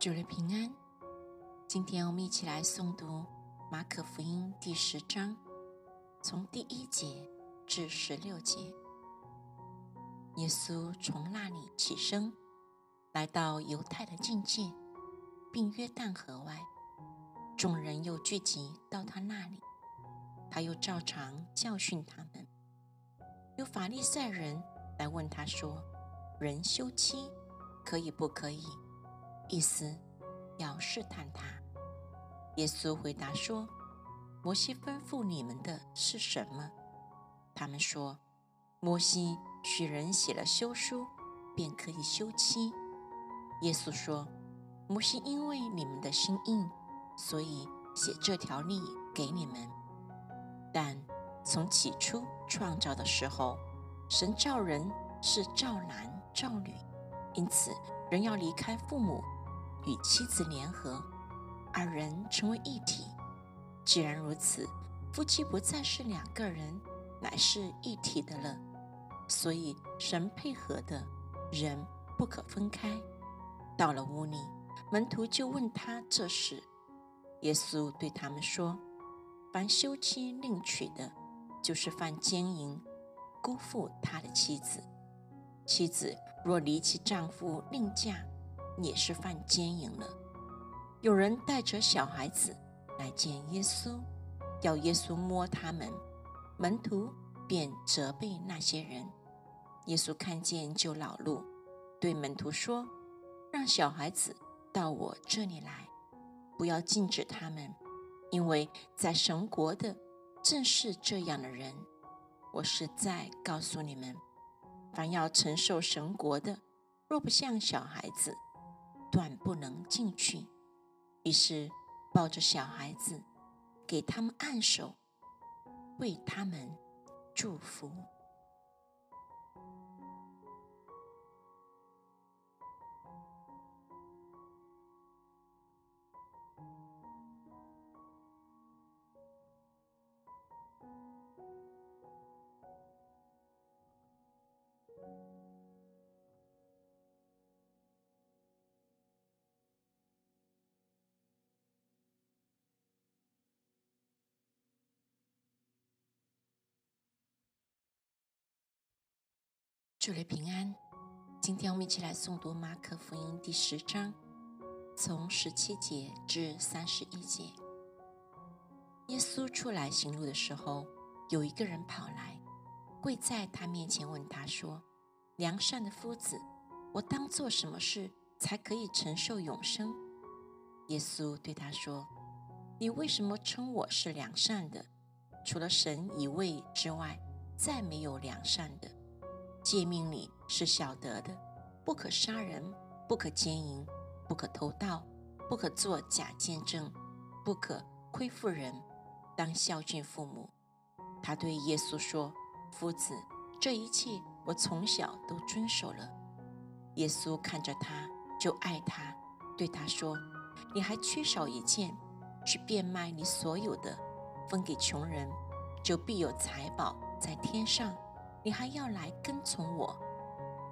主日平安。今天我们一起来诵读马可福音第十章，从第一节至十六节。耶稣从那里起身，来到犹太的境界，并约旦河外，众人又聚集到他那里，他又照常教训他们。有法利赛人来问他说：“人休妻可以不可以？”意思要试探他。耶稣回答说：“摩西吩咐你们的是什么？”他们说：“摩西许人写了休书，便可以休妻。”耶稣说：“摩西因为你们的心硬，所以写这条例给你们。但从起初创造的时候，神造人是造男造女，因此人要离开父母。”与妻子联合，二人成为一体。既然如此，夫妻不再是两个人，乃是一体的了。所以神配合的人不可分开。到了屋里，门徒就问他这事。耶稣对他们说：“凡休妻另娶的，就是犯奸淫，辜负他的妻子。妻子若离弃丈夫另嫁。”也是犯奸淫了。有人带着小孩子来见耶稣，要耶稣摸他们，门徒便责备那些人。耶稣看见就恼怒，对门徒说：“让小孩子到我这里来，不要禁止他们，因为在神国的正是这样的人。我实在告诉你们，凡要承受神国的，若不像小孩子，”断不能进去。于是抱着小孩子，给他们按手，为他们祝福。祝你平安。今天我们一起来诵读马可福音第十章，从十七节至三十一节。耶稣出来行路的时候，有一个人跑来，跪在他面前问他说：“良善的夫子，我当做什么事才可以承受永生？”耶稣对他说：“你为什么称我是良善的？除了神一位之外，再没有良善的。”诫命里是晓得的：不可杀人，不可奸淫，不可偷盗，不可作假见证，不可亏负人，当孝敬父母。他对耶稣说：“夫子，这一切我从小都遵守了。”耶稣看着他，就爱他，对他说：“你还缺少一件，去变卖你所有的，分给穷人，就必有财宝在天上。”你还要来跟从我？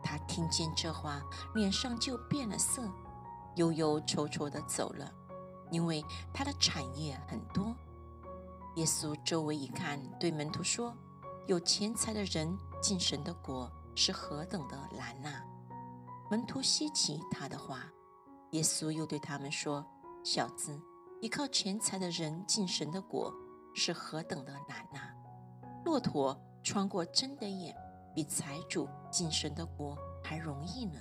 他听见这话，脸上就变了色，忧忧愁愁的走了，因为他的产业很多。耶稣周围一看，对门徒说：“有钱财的人进神的国是何等的难呐！”门徒稀奇他的话。耶稣又对他们说：“小子，依靠钱财的人进神的国是何等的难呐！骆驼。”穿过针的眼，比财主进神的国还容易呢。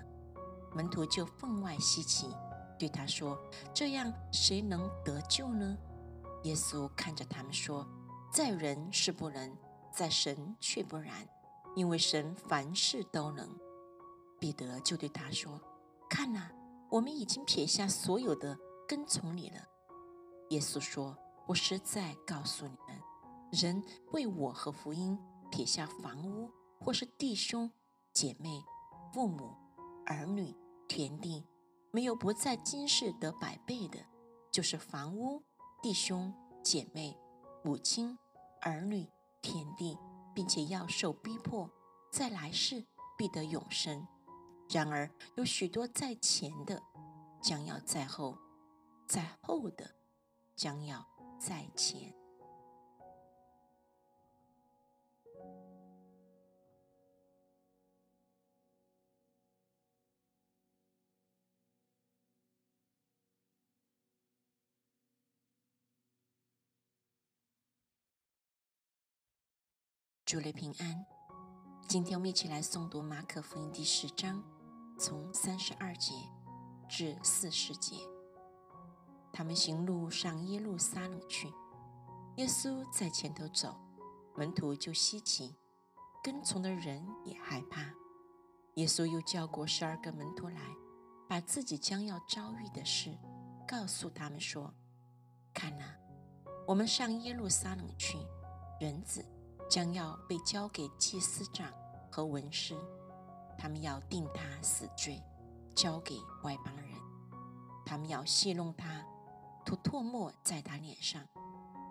门徒就分外稀奇，对他说：“这样谁能得救呢？”耶稣看着他们说：“在人是不能，在神却不然，因为神凡事都能。”彼得就对他说：“看呐，我们已经撇下所有的，跟从你了。”耶稣说：“我实在告诉你们，人为我和福音。”撇下房屋，或是弟兄、姐妹、父母、儿女、田地，没有不在今世得百倍的，就是房屋、弟兄、姐妹、母亲、儿女、田地，并且要受逼迫，在来世必得永生。然而有许多在前的，将要在后，在后的将要在前。主内平安。今天我们一起来诵读马可福音第十章，从三十二节至四十节。他们行路上耶路撒冷去，耶稣在前头走，门徒就稀奇，跟从的人也害怕。耶稣又叫过十二个门徒来，把自己将要遭遇的事告诉他们说：“看哪，我们上耶路撒冷去，人子。”将要被交给祭司长和文士，他们要定他死罪，交给外邦人。他们要戏弄他，吐唾沫在他脸上，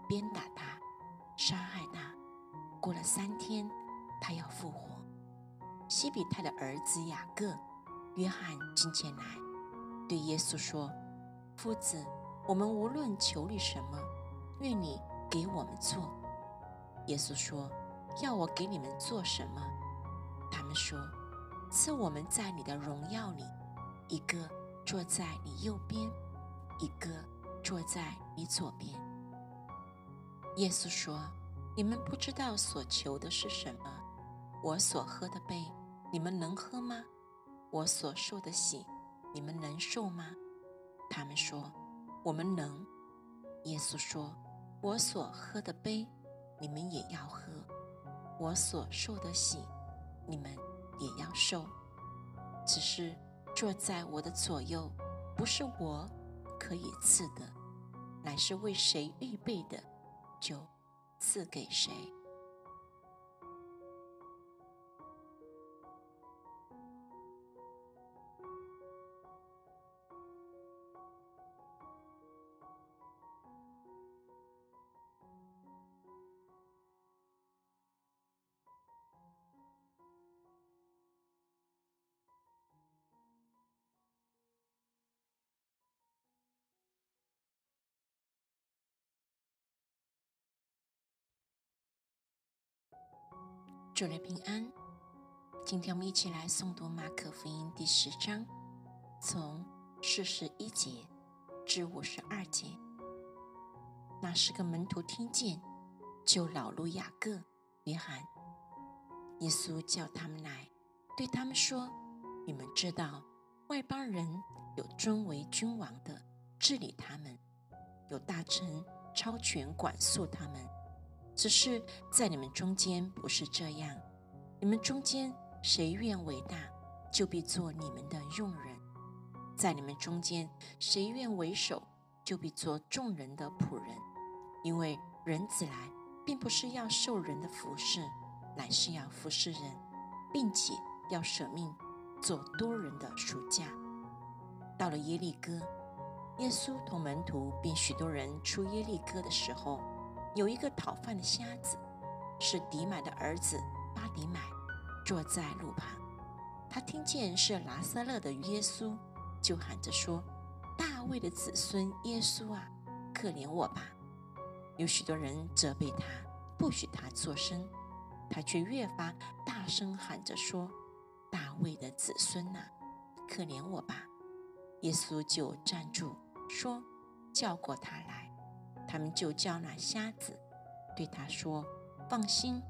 鞭打他，杀害他。过了三天，他要复活。西比泰的儿子雅各、约翰进前来，对耶稣说：“夫子，我们无论求你什么，愿你给我们做。”耶稣说：“要我给你们做什么？”他们说：“赐我们在你的荣耀里，一个坐在你右边，一个坐在你左边。”耶稣说：“你们不知道所求的是什么。我所喝的杯，你们能喝吗？我所受的喜，你们能受吗？”他们说：“我们能。”耶稣说：“我所喝的杯。”你们也要喝我所受的喜，你们也要受。只是坐在我的左右，不是我可以赐的，乃是为谁预备的，就赐给谁。主内平安，今天我们一起来诵读马可福音第十章，从四十一节至五十二节。那十个门徒听见，就老路雅各、约翰。耶稣叫他们来，对他们说：“你们知道，外邦人有尊为君王的治理他们，有大臣超权管束他们。”只是在你们中间不是这样，你们中间谁愿为大，就必做你们的用人；在你们中间谁愿为首，就必做众人的仆人。因为人子来，并不是要受人的服侍，乃是要服侍人，并且要舍命做多人的赎价。到了耶利哥，耶稣同门徒并许多人出耶利哥的时候。有一个讨饭的瞎子，是迪买的儿子巴迪买，坐在路旁。他听见是拿撒勒的耶稣，就喊着说：“大卫的子孙耶稣啊，可怜我吧！”有许多人责备他，不许他作声，他却越发大声喊着说：“大卫的子孙呐，可怜我吧！”耶稣就站住，说：“叫过他来。”他们就叫那瞎子，对他说：“放心，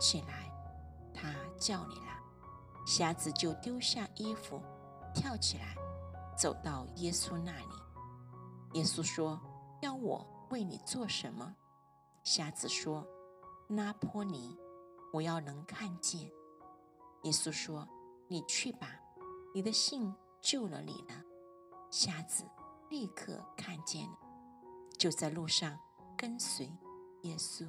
起来，他叫你了。”瞎子就丢下衣服，跳起来，走到耶稣那里。耶稣说：“要我为你做什么？”瞎子说：“拉波尼，我要能看见。”耶稣说：“你去吧，你的信救了你了。”瞎子立刻看见了。就在路上跟随耶稣。